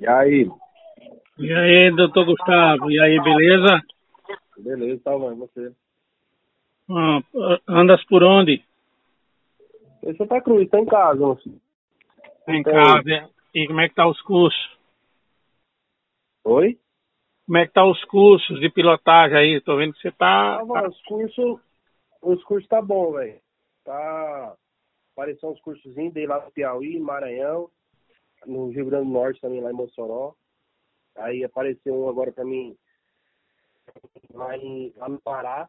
E aí? E aí, doutor Gustavo? E aí, beleza? Beleza, tá bom, e você? Ah, andas por onde? Em Santa Cruz, tá em casa, meu filho. Em Então- casa. E como é que tá os cursos? Oi? Como é que tá os cursos de pilotagem aí? Tô vendo que você tá... Tá bom, os cursos, os cursos tá bom, velho. Tá, apareceu uns cursozinhos, dei lá no Piauí, Maranhão, no Rio Grande do Norte também, lá em Mossoró. Aí apareceu um agora pra mim, lá, em, lá no Pará.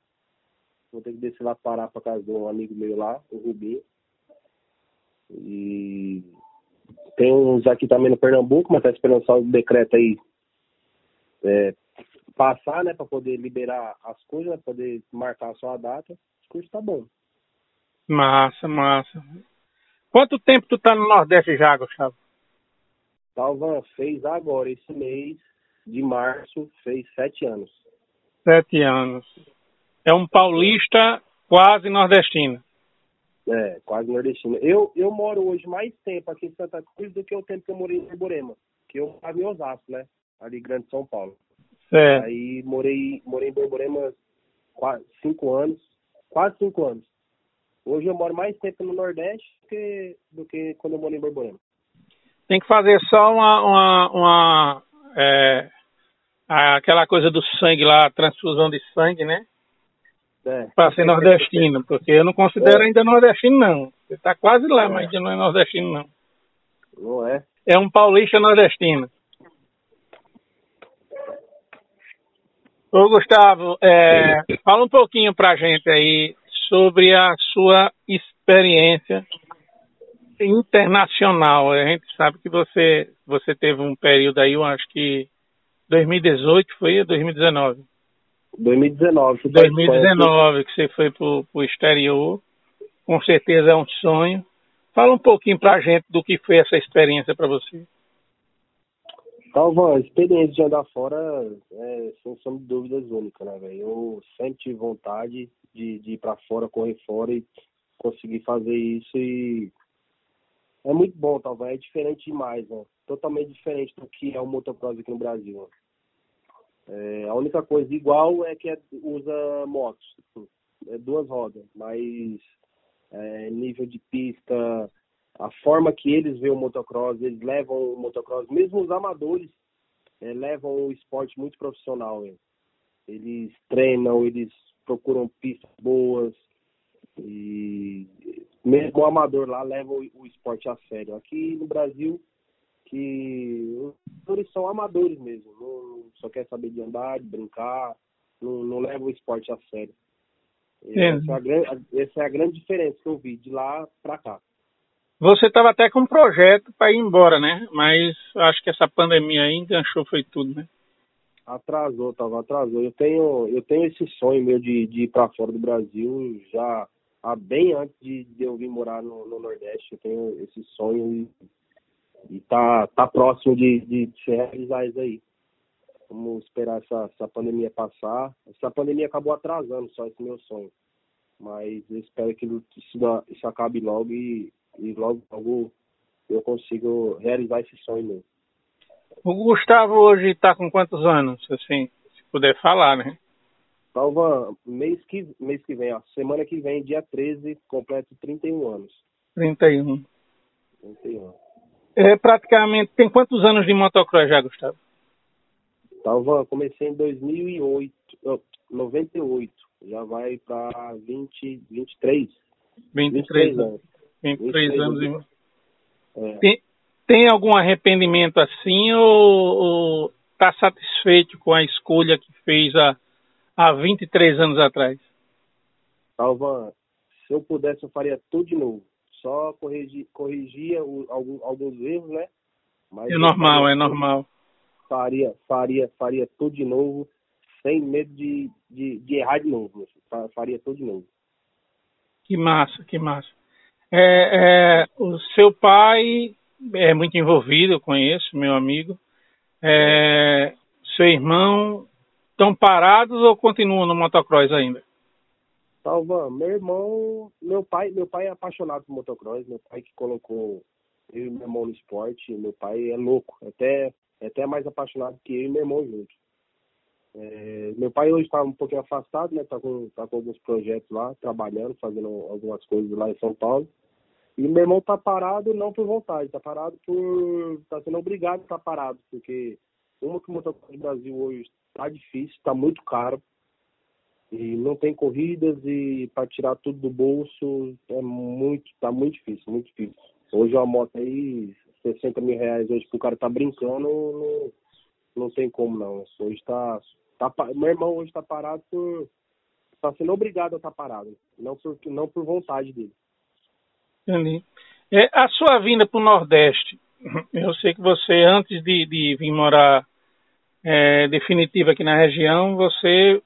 Vou ter que descer lá para Pará pra casa de um amigo meu lá, o Rubinho. E tem uns aqui também no Pernambuco, mas tá esperando só o decreto aí é, passar, né, para poder liberar as coisas, né, poder marcar só a data. O curso tá bom. Massa, massa. Quanto tempo tu tá no Nordeste já, Gustavo? Talvan fez agora, esse mês de março, fez sete anos. Sete anos. É um paulista quase nordestino. É, quase nordestino. Eu, eu moro hoje mais tempo aqui em Santa Cruz do que o tempo que eu morei em Borborema. Que eu morava em Osasco, né? Ali Grande São Paulo. Certo. Aí morei, morei em Borborema quase cinco anos. Quase cinco anos. Hoje eu moro mais tempo no Nordeste que, do que quando eu morei em Borborema. Tem que fazer só uma... uma, uma é, aquela coisa do sangue lá, transfusão de sangue, né? É. Pra ser nordestino, porque eu não considero ainda nordestino, não. Você tá quase lá, mas ainda não é nordestino, não. Não é? É um paulista nordestino. Ô, Gustavo, é, fala um pouquinho pra gente aí sobre a sua experiência internacional. A gente sabe que você, você teve um período aí, eu acho que 2018 foi 2019. 2019. fui pra Espanha. 2019 que você foi pro, pro exterior. Com certeza é um sonho. Fala um pouquinho pra gente do que foi essa experiência para você. Calvão, a experiência de andar fora é, sem sombra de dúvidas, única, né, velho? Eu sempre tive vontade de, de ir pra fora, correr fora e conseguir fazer isso e é muito bom, Calvão. É diferente demais, né? Totalmente diferente do que é o motocross aqui no Brasil. né? É, a única coisa igual é que é- usa motos, é duas rodas, mas é, nível de pista, a forma que eles veem o motocross, eles levam o motocross, mesmo os amadores eh, levam o esporte muito profissional. hein. Eles treinam, eles procuram pistas boas e mesmo o amador lá leva o, o esporte a sério. Aqui no Brasil, que os amadores são amadores mesmo, não, só quer saber de andar, de brincar, não, não leva o esporte a sério. É. Essa, é a, gran- essa é a grande diferença que eu vi de lá pra cá. Você estava até com um projeto para ir embora, né? Mas acho que essa pandemia aí enganchou foi tudo, né? Atrasou, tava atrasou. Eu tenho, eu tenho esse sonho meu de, de ir para fora do Brasil já há bem antes de, de eu vir morar no, no Nordeste. Eu tenho esse sonho e, e tá, tá próximo de, de se realizar isso aí. Vamos esperar essa, essa pandemia passar. Essa pandemia acabou atrasando só esse meu sonho. Mas eu espero que isso, isso acabe logo e, e logo, logo eu consigo realizar esse sonho meu. O Gustavo hoje está com quantos anos, assim, se puder falar, né? Salva, mês que, mês que vem, ó, semana que vem, dia 13, completo 31 anos. 31. 31. É praticamente. Tem quantos anos de motocross já, Gustavo? Salva, comecei em 2008, ó, 98, já vai para 20, 23, 23, 23 anos. anos. 23 23 anos. anos. e- É. Tem, tem algum arrependimento assim ou está satisfeito com a escolha que fez há, há 23 anos atrás? Salva, se eu pudesse, eu faria tudo de novo. Só corrigi, corrigia o, algum, alguns erros, né? Mas É normal, faria é normal. faria, faria, faria tudo de novo, sem medo de, de, de errar de novo. Fa- Faria tudo de novo. Que massa, que massa. É, é, o seu pai é muito envolvido, eu conheço, meu amigo. É, seu irmão estão parados ou continuam no motocross ainda? Salva, meu irmão, meu pai, meu pai é apaixonado por motocross, meu pai que colocou eu e meu irmão no esporte. Meu pai é louco, até, é até mais apaixonado que eu e meu irmão juntos. É, meu pai hoje está um pouquinho afastado, né? Tá com, tá com alguns projetos lá, trabalhando, fazendo algumas coisas lá em São Paulo. E meu irmão tá parado não por vontade, tá parado por. tá sendo obrigado a estar tá parado, porque uma que o motocross Brasil hoje tá difícil, tá muito caro. E não tem corridas e para tirar tudo do bolso é muito, tá muito difícil, muito difícil. Hoje uma moto aí, 60 mil reais hoje pro cara tá brincando, não, não tem como não. Hoje tá Tá, meu irmão hoje está parado por. Está sendo obrigado a estar tá parado, não por, não por vontade dele. Entendi. É, a sua vinda para o Nordeste, eu sei que você, antes de, de vir morar é, definitiva aqui na região, você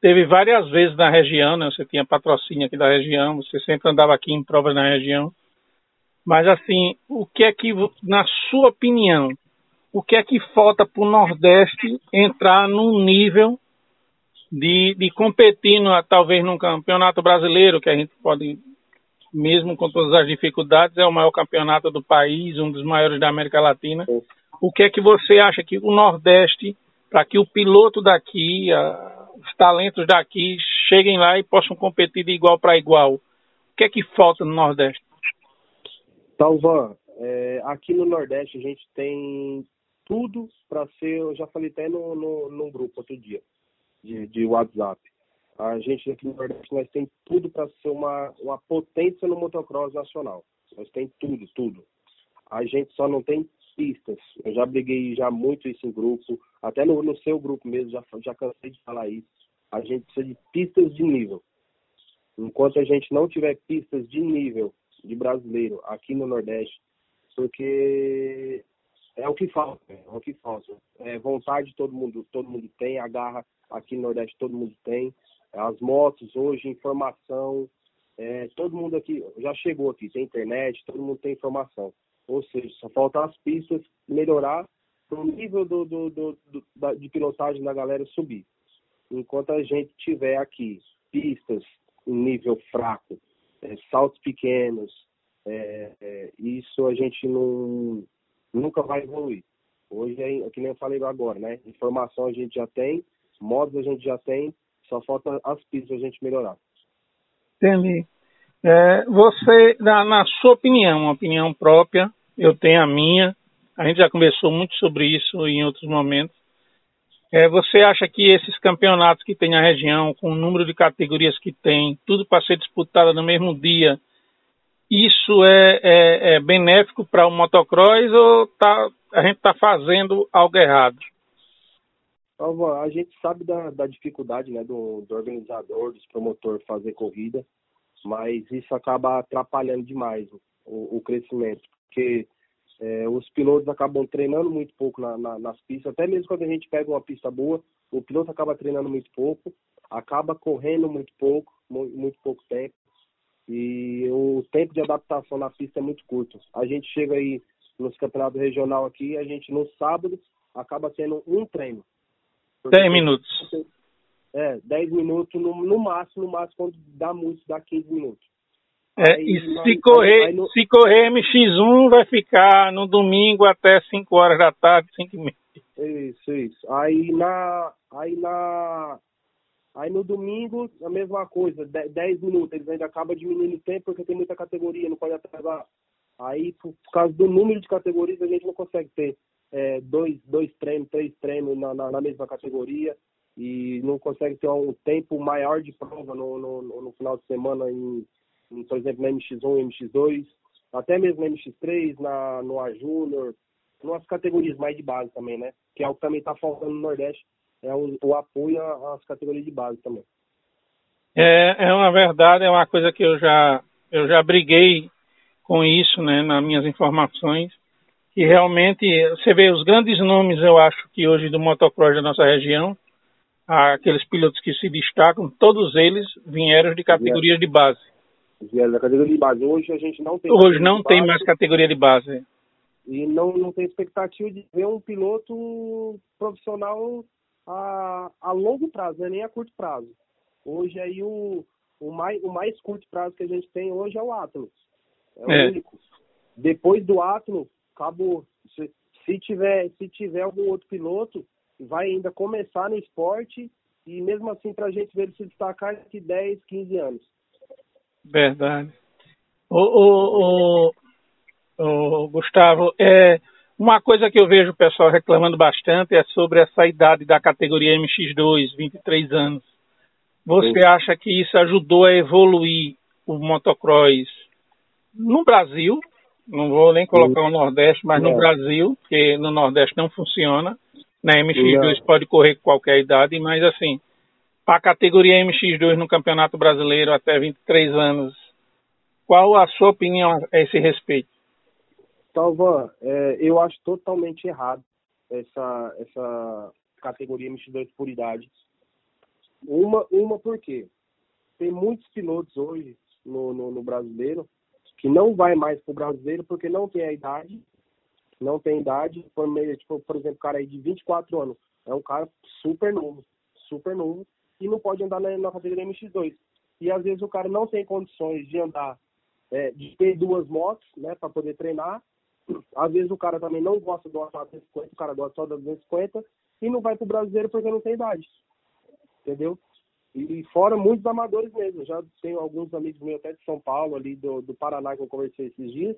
teve várias vezes na região, né? Você tinha patrocínio aqui da região, você sempre andava aqui em provas na região. Mas assim, o que é que, na sua opinião, o que é que falta para o Nordeste entrar num nível de, de competir, no, talvez num campeonato brasileiro, que a gente pode, mesmo com todas as dificuldades, é o maior campeonato do país, um dos maiores da América Latina. O que é que você acha que o Nordeste, para que o piloto daqui, a, os talentos daqui, cheguem lá e possam competir de igual para igual? O que é que falta no Nordeste? Talvan, é, aqui no Nordeste a gente tem tudo para ser, eu já falei até no, no, num grupo outro dia, de, de WhatsApp. A gente aqui no Nordeste, nós tem tudo para ser uma, uma potência no motocross nacional. Nós tem tudo, tudo. A gente só não tem pistas. Eu já briguei já muito isso em grupo, até no, no seu grupo mesmo, já, já cansei de falar isso. A gente precisa de pistas de nível. Enquanto a gente não tiver pistas de nível de brasileiro aqui no Nordeste, porque é o que falta, é o que falta. É, vontade todo mundo, todo mundo tem, a garra aqui no Nordeste todo mundo tem. As motos hoje, informação, é, todo mundo aqui já chegou aqui, tem internet, todo mundo tem informação. Ou seja, só falta as pistas melhorar para o nível do, do, do, do da, de pilotagem da galera subir. Enquanto a gente tiver aqui pistas em nível fraco, é, saltos pequenos, é, é isso a gente não, nunca vai evoluir. Hoje, é, que nem eu falei agora, né? Informação a gente já tem, modos a gente já tem, só falta as pistas a gente melhorar. Entendi. É, você, na, na, sua opinião, uma opinião própria, eu tenho a minha, a gente já conversou muito sobre isso em outros momentos. É, você acha que esses campeonatos que tem na região, com o número de categorias que tem, tudo para ser disputado no mesmo dia, isso é, é, é benéfico para o motocross ou tá, a gente está fazendo algo errado? A gente sabe da, da dificuldade né, do, do organizador, do promotor fazer corrida, mas isso acaba atrapalhando demais o, o crescimento, porque é, os pilotos acabam treinando muito pouco na, na, nas pistas, até mesmo quando a gente pega uma pista boa, o piloto acaba treinando muito pouco, acaba correndo muito pouco, muito, muito pouco tempo, e o tempo de adaptação na pista é muito curto. A gente chega aí nos campeonatos regional aqui, a gente no sábado acaba tendo um treino. 10 minutos. É, 10 minutos no, no máximo, no máximo quando dá muito, dá 15 minutos. É, e se correr, no... se correr MX1 vai ficar no domingo até 5 horas da tarde, 5 e meia. Isso, isso. Aí na, aí na, Aí no domingo, a mesma coisa, 10 minutos, eles ainda acabam diminuindo o tempo porque tem muita categoria, não pode atrasar. Aí, por, causa do número de categorias, a gente não consegue ter é, dois, dois treinos, três treinos na, na, na, mesma categoria e não consegue ter um tempo maior de prova no, no, no final de semana, em, em, por exemplo, na MX1 MX2, até mesmo na MX3, na, no A Júnior, nas categorias mais de base também, né? Que é o que também está faltando no Nordeste é o, o apoio às categorias de base também. É, é uma verdade, é uma coisa que eu já, eu já briguei com isso, né, nas minhas informações, que realmente, você vê os grandes nomes, eu acho que hoje do motocross da nossa região, aqueles pilotos que se destacam, todos eles vieram de categorias de base. Vieram da categoria de base. Hoje a gente não tem. Hoje não tem mais categoria de base. E não, não tem expectativa de ver um piloto profissional a, a longo prazo, né? nem a curto prazo. Hoje aí o, o, mais, o mais curto prazo que a gente tem hoje é o Atlas. É o é. único. depois do átomo, acabou. Se, se, tiver, se tiver algum outro piloto, vai ainda começar no esporte e mesmo assim para a gente ver ele se destacar daqui 10, 15 anos. Verdade. O, o, o, o, Gustavo, é, uma coisa que eu vejo o pessoal reclamando bastante é sobre essa idade da categoria MX2, 23 anos. Você Sim. acha que isso ajudou a evoluir o motocross no Brasil? Não vou nem colocar Sim. o Nordeste, mas não. no Brasil, porque no Nordeste não funciona. Na MX2 não. pode correr com qualquer idade, mas assim, a categoria MX2 no Campeonato Brasileiro até 23 anos, qual a sua opinião a esse respeito? Talvan, é, eu acho totalmente errado essa, essa categoria MX2 por idade. Uma, uma porque tem muitos pilotos hoje no, no, no brasileiro que não vai mais para o brasileiro porque não tem a idade não tem idade, por, tipo, por exemplo, cara aí de 24 anos, é um cara super novo, super novo, e não pode andar na, na categoria MX2. E às vezes o cara não tem condições de andar, é, de ter duas motos, né, para poder treinar. Às vezes o cara também não gosta do 250, o cara gosta só da 250, e não vai pro brasileiro porque não tem idade. Entendeu? E fora muitos amadores mesmo. Já tenho alguns amigos meus até de São Paulo, ali do, do Paraná, que eu conversei esses dias,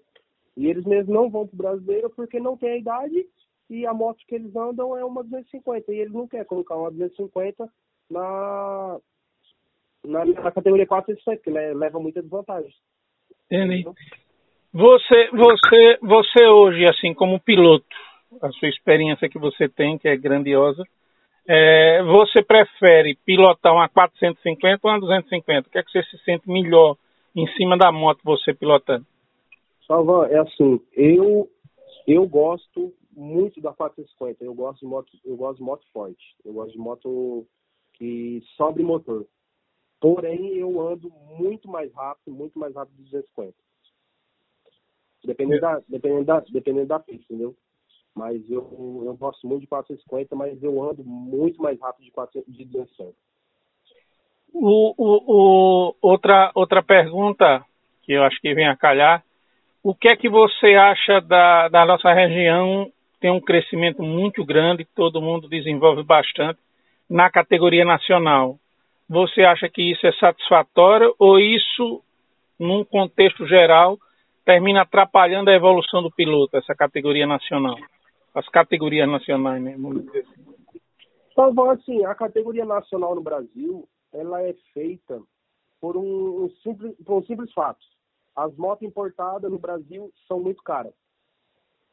e eles mesmo não vão para o brasileiro porque não tem a idade e a moto que eles andam é uma 250. E eles não querem colocar uma 250 na, na, na categoria 450, que leva muita desvantagem. Entendi. Você, você, você hoje, assim, como piloto, a sua experiência que você tem, que é grandiosa, é, você prefere pilotar uma 450 ou uma 250? O que é que você se sente melhor em cima da moto você pilotando? Salva, é assim, eu eu gosto muito da 450. Eu gosto de moto, eu gosto de moto forte. Eu gosto de moto que sobe motor. Porém, eu ando muito mais rápido, muito mais rápido de 250. Dependendo da, dependendo da, dependendo da pista, entendeu? Mas eu, eu gosto muito de 450, mas eu ando muito mais rápido de, 400, de 250. O, o, o, outra, outra pergunta que eu acho que vem a calhar o que é que você acha da, da nossa região? Tem um crescimento muito grande, todo mundo desenvolve bastante na categoria nacional. Você acha que isso é satisfatório ou isso, num contexto geral, termina atrapalhando a evolução do piloto, essa categoria nacional? As categorias nacionais, né? Vamos dizer assim. Então, assim, a categoria nacional no Brasil, ela é feita por um, um simples, por um simples fato as motos importadas no Brasil são muito caras.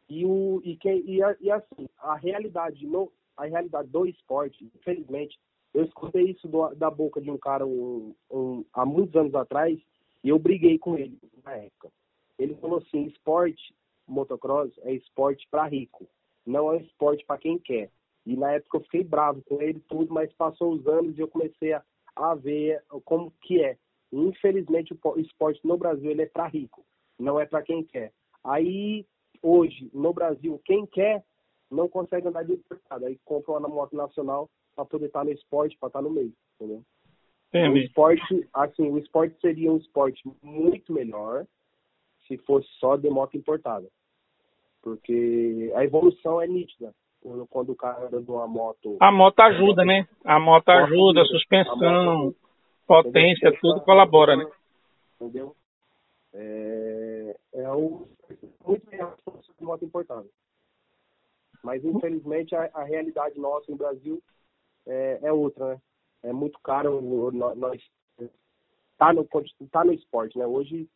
E, o, e, quem, e, e assim, a realidade, no, a realidade do esporte, infelizmente, eu escutei isso do, da boca de um cara um, um, há muitos anos atrás e eu briguei com ele na época. Ele falou assim: esporte, motocross, é esporte para rico, não é esporte para quem quer. E na época eu fiquei bravo com ele tudo, mas passou os anos e eu comecei a, a ver como que é. Infelizmente, o esporte no Brasil ele é para rico, não é para quem quer. Aí, hoje, no Brasil, quem quer não consegue andar de importado. Aí compra uma moto nacional para poder estar no esporte, para estar no meio, entendeu? O esporte, assim, o esporte seria um esporte muito melhor se fosse só de moto importada. Porque a evolução é nítida. Quando o cara anda numa moto. A moto ajuda, né? A moto ajuda, a suspensão. A moto potência, tudo colabora, né? Entendeu? É, é um, muito melhor de moto importada. Mas, infelizmente, a, a, realidade nossa no Brasil é, é, outra, né? É muito caro nós tá no, tá no esporte, né? Hoje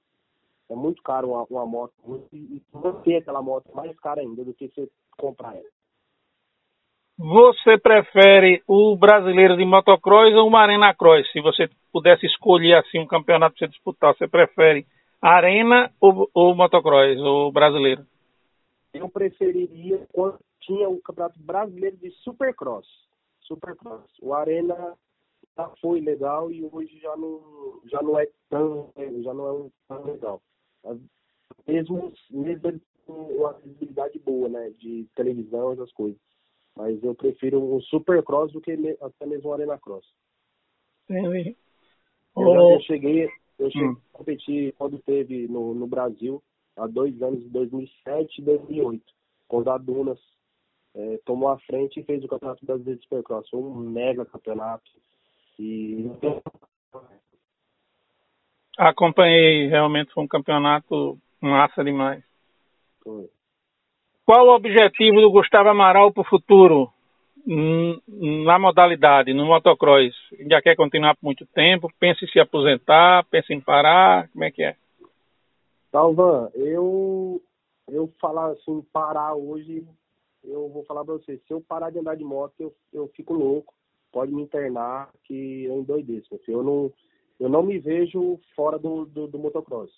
é muito caro uma, uma moto e manter aquela moto mais cara ainda do que você comprar ela. Você prefere o brasileiro de motocross ou uma arena cross? Se você pudesse escolher assim um campeonato para você disputar, você prefere arena ou, ou motocross, ou brasileiro? Eu preferiria quando tinha o campeonato brasileiro de supercross. Supercross. O arena já foi legal e hoje já não, já não é tão, já não é tão legal. Mesmo, mesmo com uma visibilidade boa, né, de televisão, essas coisas. Mas eu prefiro um Supercross do que até mesmo um Arena Cross. Entendi. Eu, oh. eu cheguei, eu cheguei hum. a competir quando teve no, no Brasil, há dois anos, 2007 e 2008, quando a Dunas é, tomou a frente e fez o Campeonato Brasileiro de Supercross. Foi um mega campeonato. E acompanhei, realmente foi um campeonato massa demais. Foi. Qual o objetivo do Gustavo Amaral para o futuro na modalidade, no motocross? Já quer continuar por muito tempo? Pensa em se aposentar? Pensa em parar? Como é que é? Talvan, eu eu falar assim, parar hoje, eu vou falar pra você, se eu parar de andar de moto, eu, eu fico louco, pode me internar, que eu endoideço. Eu não, eu não me vejo fora do, do, do motocross.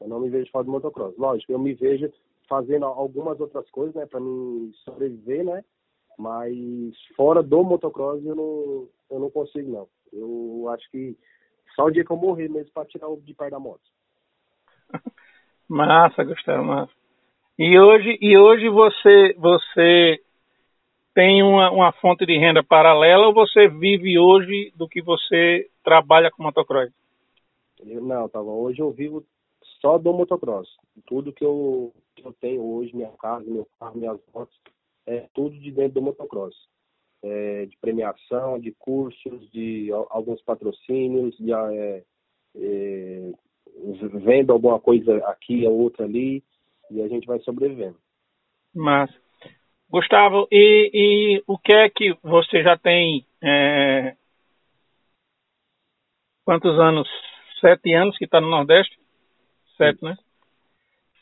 Eu não me vejo fora do motocross. Lógico, eu me vejo fazendo algumas outras coisas, né, para me sobreviver, né? Mas fora do motocross eu não, eu não consigo não. Eu acho que só o dia que eu morrer mesmo para tirar o de perto da moto. Massa, Gustavo, massa. E hoje, e hoje você, você tem uma, uma fonte de renda paralela ou você vive hoje do que você trabalha com motocross? Não, tava. Hoje eu vivo só do motocross. Tudo que eu, que eu tenho hoje, minha casa, meu carro, minhas motos, é tudo de dentro do motocross. É, de premiação, de cursos, de alguns patrocínios, de é, é, vendo alguma coisa aqui, outra ali, e a gente vai sobrevivendo. Mas, Gustavo, e, e o que é que você já tem? É, quantos anos? Sete anos que está no Nordeste? Sete, né?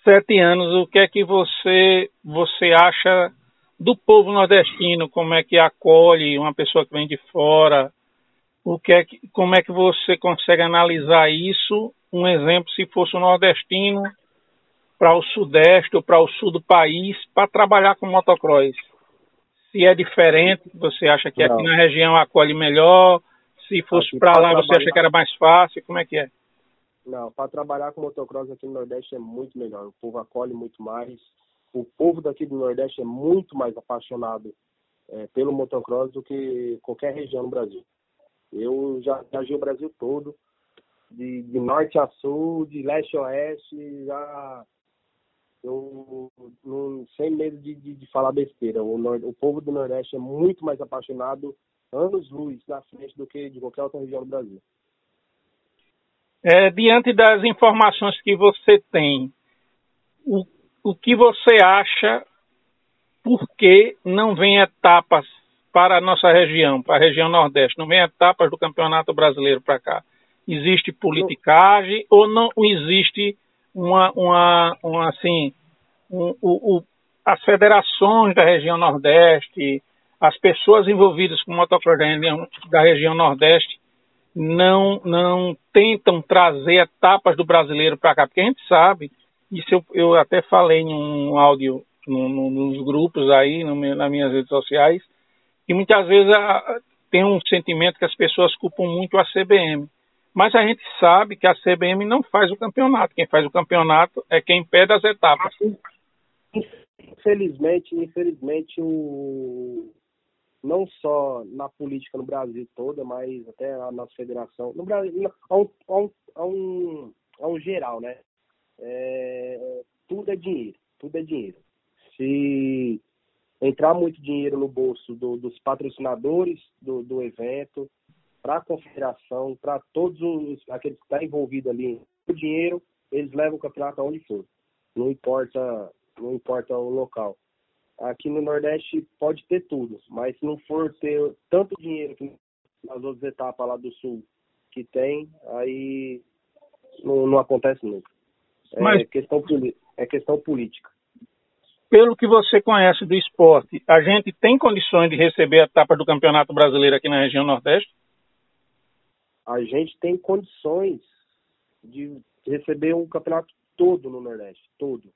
Sete anos. O que é que você você acha do povo nordestino? Como é que acolhe uma pessoa que vem de fora? O que é que, como é que você consegue analisar isso um exemplo, se fosse um nordestino para o sudeste ou para o sul do país para trabalhar com motocross? Se é diferente, você acha que Não. aqui na região acolhe melhor? Se fosse para lá, trabalhar... você acha que era mais fácil? Como é que é? Não, para trabalhar com motocross aqui no Nordeste é muito melhor. O povo acolhe muito mais. O povo daqui do Nordeste é muito mais apaixonado é, pelo motocross do que qualquer região no Brasil. Eu já viajei o Brasil todo de, de norte a sul, de leste a oeste, já eu não, sem medo de, de, de falar besteira. O, nord, o povo do Nordeste é muito mais apaixonado anos luz na frente do que de qualquer outra região do Brasil. É, diante das informações que você tem, o, o que você acha por que não vem etapas para a nossa região, para a região Nordeste, não vem etapas do Campeonato Brasileiro para cá? Existe politicagem ou não existe uma, uma, uma assim, um, o, as federações da região Nordeste, as pessoas envolvidas com motocross da região Nordeste não, não tentam trazer etapas do brasileiro para cá, porque a gente sabe, isso eu, eu até falei em um áudio no, no, nos grupos aí, no, nas minhas redes sociais, que muitas vezes a, tem um sentimento que as pessoas culpam muito a CBM. Mas a gente sabe que a CBM não faz o campeonato. Quem faz o campeonato é quem pede as etapas. Infelizmente, infelizmente, o... não só na política no Brasil toda, mas até a nossa federação, no Brasil, a um, a um, a um, um geral, né? É... Tudo é dinheiro, tudo é dinheiro. Se entrar muito dinheiro no bolso do, dos patrocinadores do, do evento, para a confederação, para todos os, aqueles que estão tá envolvidos ali, o dinheiro, eles levam o campeonato aonde for. Não importa, não importa o local. Aqui no Nordeste pode ter tudo, mas se não for ter tanto dinheiro que nas outras etapas lá do Sul que tem, aí não, não acontece nunca. É, mas... questão, é questão política pelo que você conhece do esporte, a gente tem condições de receber a etapa do Campeonato Brasileiro aqui na região Nordeste? A gente tem condições de receber um campeonato todo no Nordeste, todo.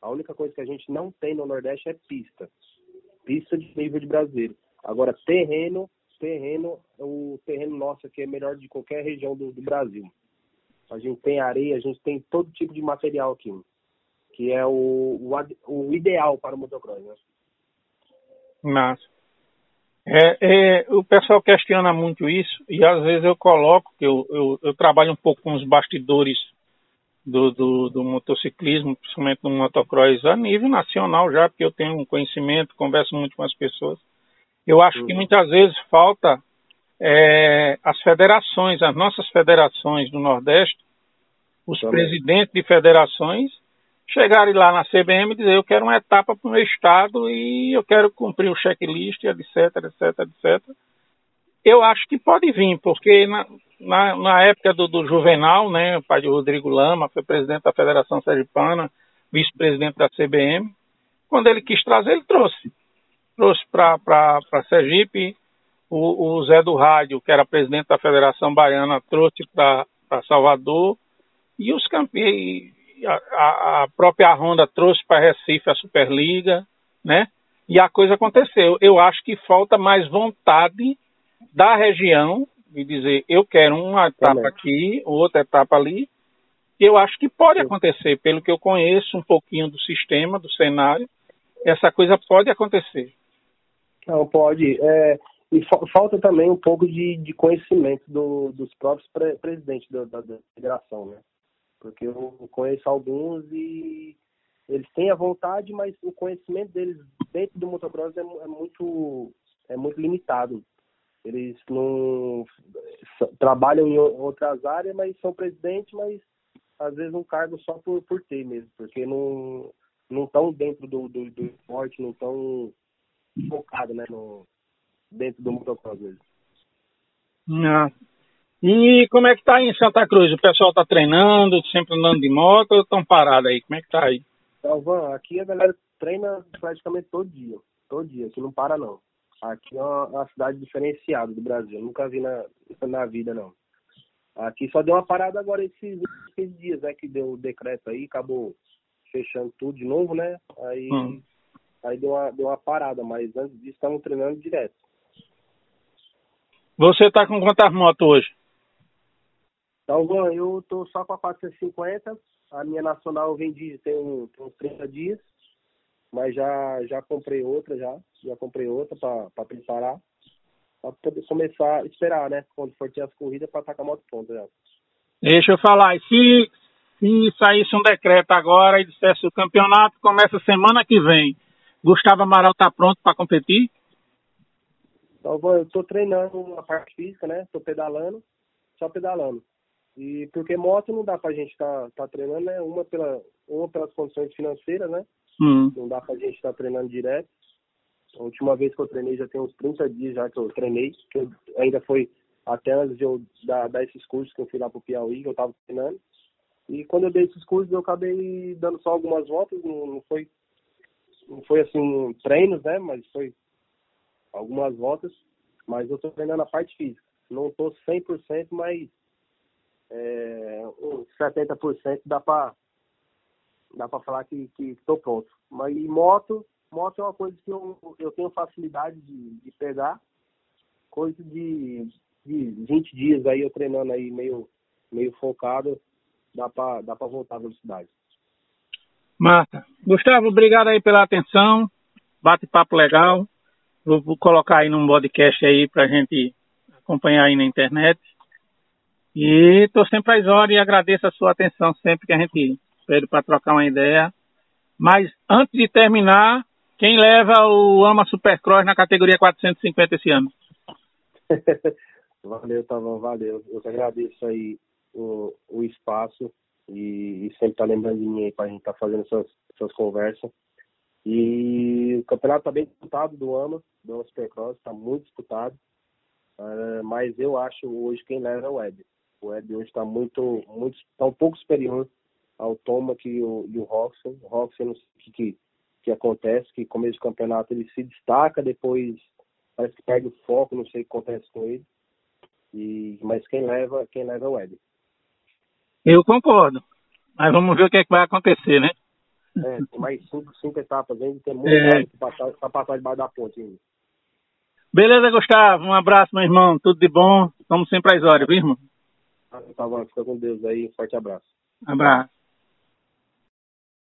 A única coisa que a gente não tem no Nordeste é pista. Pista de nível de brasileiro. Agora, terreno, terreno, o terreno nosso aqui é melhor de qualquer região do, do Brasil. A gente tem areia, a gente tem todo tipo de material aqui, que é o, o, o ideal para o motocross, né? Massa. É, é, o pessoal questiona muito isso e às vezes eu coloco que eu, eu, eu, trabalho um pouco com os bastidores do, do, do, motociclismo, principalmente no motocross, a nível nacional já, porque eu tenho um conhecimento, converso muito com as pessoas. Eu acho uhum. que muitas vezes falta é, as federações, as nossas federações do Nordeste, os Também. presidentes de federações, chegarem lá na CBM e dizer eu quero uma etapa para o meu estado e eu quero cumprir o checklist, etc, etc, etc. Eu acho que pode vir, porque na, na, na época do, do, Juvenal, né, o pai de Rodrigo Lama, foi presidente da Federação Sergipana, vice-presidente da CBM, quando ele quis trazer, ele trouxe. Trouxe para Sergipe, o, o, Zé do Rádio, que era presidente da Federação Baiana, trouxe para Salvador, e os campeões, a, a própria Honda trouxe para Recife a Superliga, né? E a coisa aconteceu. Eu acho que falta mais vontade da região de dizer eu quero uma etapa aqui, outra etapa ali. Eu acho que pode acontecer, pelo que eu conheço um pouquinho do sistema, do cenário, essa coisa pode acontecer. Não, pode. É, e falta também um pouco de, de conhecimento do, dos próprios pre presidentes da, da, da, federação, né? Porque eu conheço alguns e eles têm a vontade, mas o conhecimento deles dentro do motocross é, é muito é muito limitado. Eles não trabalham em outras áreas, mas são presidentes, mas às vezes um cargo só por, por ter mesmo, porque não não estão dentro do, do, do esporte, não estão focados né, no, dentro do motocross mesmo. Ah. E como é que tá aí em Santa Cruz? O pessoal tá treinando, sempre andando de moto ou estão parados aí? Como é que tá aí? Então, aqui a galera treina praticamente todo dia. Todo dia, aqui não para não. Aqui é uma, uma cidade diferenciada do Brasil. nunca vi na, na vida, não. Aqui só deu uma parada agora esses, esses dias, né? Que deu o decreto aí, acabou fechando tudo de novo, né? Aí, hum. aí deu, uma, deu uma parada, mas antes disso estavam treinando direto. Você tá com quantas motos hoje? Então, eu tô só com a 450. A minha nacional eu vendi tem, um, tem uns 30 dias. Mas já, já comprei outra já. Já comprei outra para preparar. Para poder começar a esperar, né? Quando for ter as corridas para com a moto pronta já. Deixa eu falar. E se, se saísse um decreto agora e dissesse o campeonato começa semana que vem, Gustavo Amaral tá pronto para competir? Então, eu estou treinando a parte física, né? Estou pedalando, só pedalando. E porque moto não dá pra gente estar tá, tá treinando, né? Uma, pela, uma pelas condições financeiras, né? Hum. Não dá pra gente estar tá treinando direto. A última vez que eu treinei já tem uns 30 dias já que eu treinei, que eu, ainda foi até antes de eu dar, dar esses cursos que eu fui lá pro Piauí, que eu tava treinando. E quando eu dei esses cursos eu acabei dando só algumas voltas, não, não foi não foi assim treinos, né? Mas foi algumas voltas, mas eu estou treinando a parte física. Não estou 100%, mas é, uns 70% dá para dá para falar que estou pronto. Mas moto, moto é uma coisa que eu, eu tenho facilidade de, de pegar, coisa de, de 20 dias aí eu treinando aí meio, meio focado, dá para dá voltar à velocidade. Massa. Gustavo, obrigado aí pela atenção. Bate-papo legal. Vou, vou, colocar aí num podcast aí pra gente acompanhar aí na internet. E estou sempre às horas e agradeço a sua atenção sempre que a gente pede para trocar uma ideia. Mas antes de terminar, quem leva o Ama Supercross na categoria 450 esse ano? valeu, Tavão, valeu. Eu que agradeço aí o, o espaço e, e sempre tá lembrando de mim aí para a gente estar tá fazendo essas, essas conversas. E o campeonato está bem disputado do AMA, do AMA Supercross, está muito disputado. Uh, mas eu acho hoje quem leva é o Web. O Web hoje está muito, muito, está um pouco superior ao Toma que o, e o Roxen. O Roxen não sei o que, que, que acontece, que começo do campeonato ele se destaca, depois parece que perde o foco, não sei o que acontece com ele. E, mas quem leva, quem leva é o Web. Eu concordo. Mas vamos ver o que, é que vai acontecer, né? É, tem mais cinco, cinco etapas ainda, tem muito é. para passar, passar debaixo da ponte ainda. Beleza, Gustavo. Um abraço, meu irmão. Tudo de bom. Estamos sempre às horas, viu, irmão? Tá bom, fica com Deus aí. Forte abraço. Abraço.